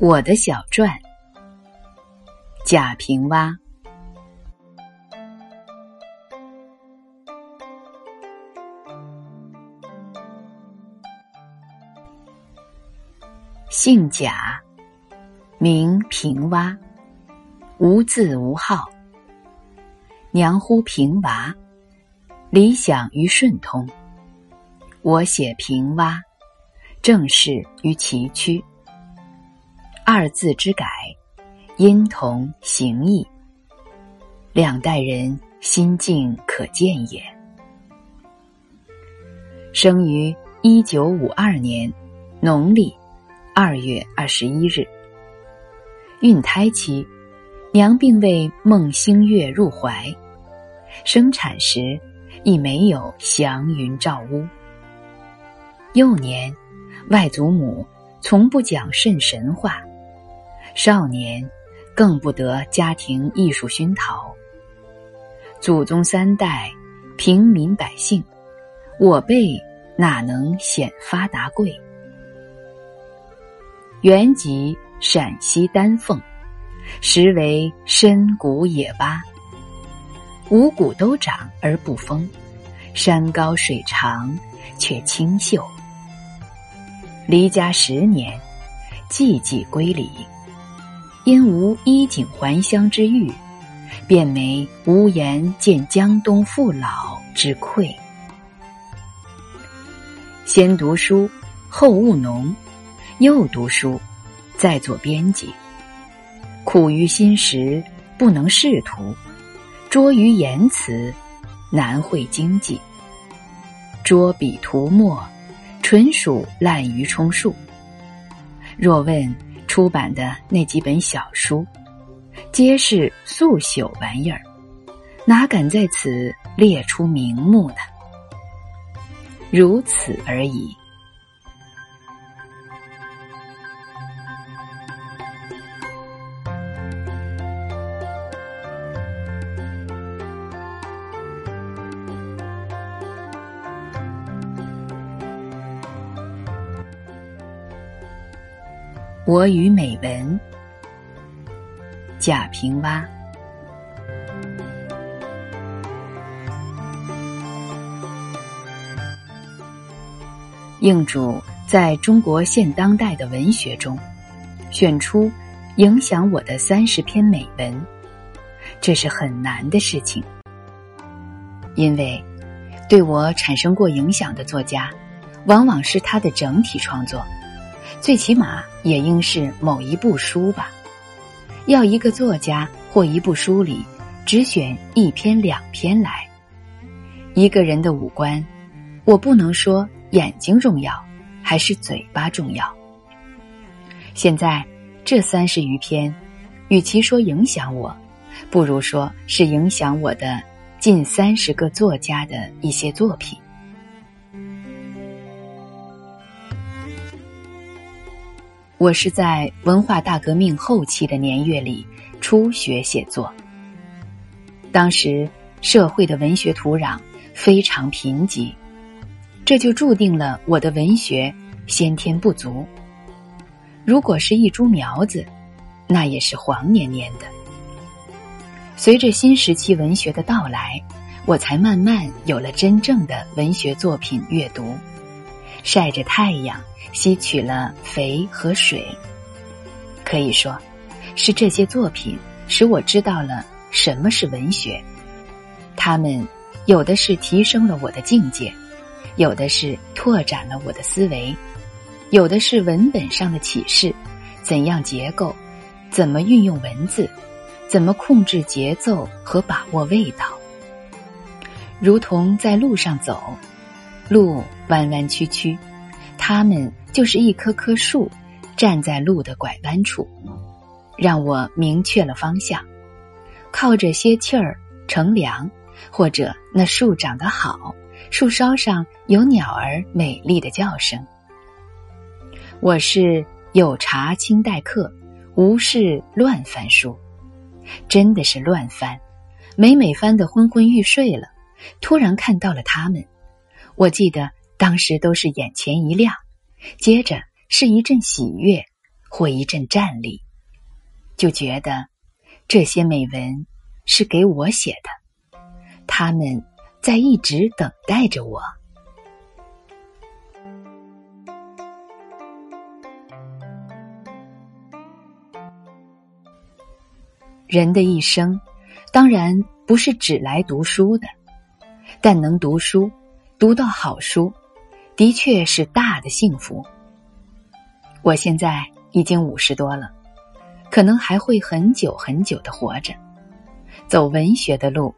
我的小传，贾平凹。姓贾，名平凹，无字无号。娘呼平娃，理想于顺通。我写平凹，正是于崎岖。二字之改，音同形异，两代人心境可见也。生于一九五二年农历二月二十一日。孕胎期，娘并未梦星月入怀，生产时亦没有祥云罩屋。幼年，外祖母从不讲甚神话。少年，更不得家庭艺术熏陶。祖宗三代平民百姓，我辈哪能显发达贵？原籍陕西丹凤，实为深谷野巴，五谷都长而不丰，山高水长却清秀。离家十年，寂寂归里。因无衣锦还乡之欲，便没无颜见江东父老之愧。先读书，后务农，又读书，再做编辑。苦于心识，不能仕途；拙于言辞，难会经济。拙笔涂墨，纯属滥竽充数。若问。出版的那几本小书，皆是速朽玩意儿，哪敢在此列出名目呢？如此而已。我与美文，贾平凹。应主在中国现当代的文学中，选出影响我的三十篇美文，这是很难的事情，因为对我产生过影响的作家，往往是他的整体创作。最起码也应是某一部书吧。要一个作家或一部书里只选一篇两篇来。一个人的五官，我不能说眼睛重要，还是嘴巴重要。现在这三十余篇，与其说影响我，不如说是影响我的近三十个作家的一些作品。我是在文化大革命后期的年月里初学写作，当时社会的文学土壤非常贫瘠，这就注定了我的文学先天不足。如果是一株苗子，那也是黄黏黏的。随着新时期文学的到来，我才慢慢有了真正的文学作品阅读，晒着太阳。吸取了肥和水，可以说，是这些作品使我知道了什么是文学。他们有的是提升了我的境界，有的是拓展了我的思维，有的是文本上的启示：怎样结构，怎么运用文字，怎么控制节奏和把握味道。如同在路上走，路弯弯曲曲，他们。就是一棵棵树，站在路的拐弯处，让我明确了方向。靠着歇气儿乘凉，或者那树长得好，树梢上有鸟儿美丽的叫声。我是有茶清待客，无事乱翻书。真的是乱翻，每每翻得昏昏欲睡了，突然看到了他们，我记得当时都是眼前一亮，接着是一阵喜悦或一阵战栗，就觉得这些美文是给我写的，他们在一直等待着我。人的一生，当然不是只来读书的，但能读书，读到好书，的确是大的幸福。我现在已经五十多了，可能还会很久很久的活着，走文学的路，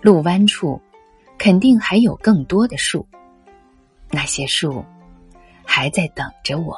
路弯处，肯定还有更多的树，那些树还在等着我。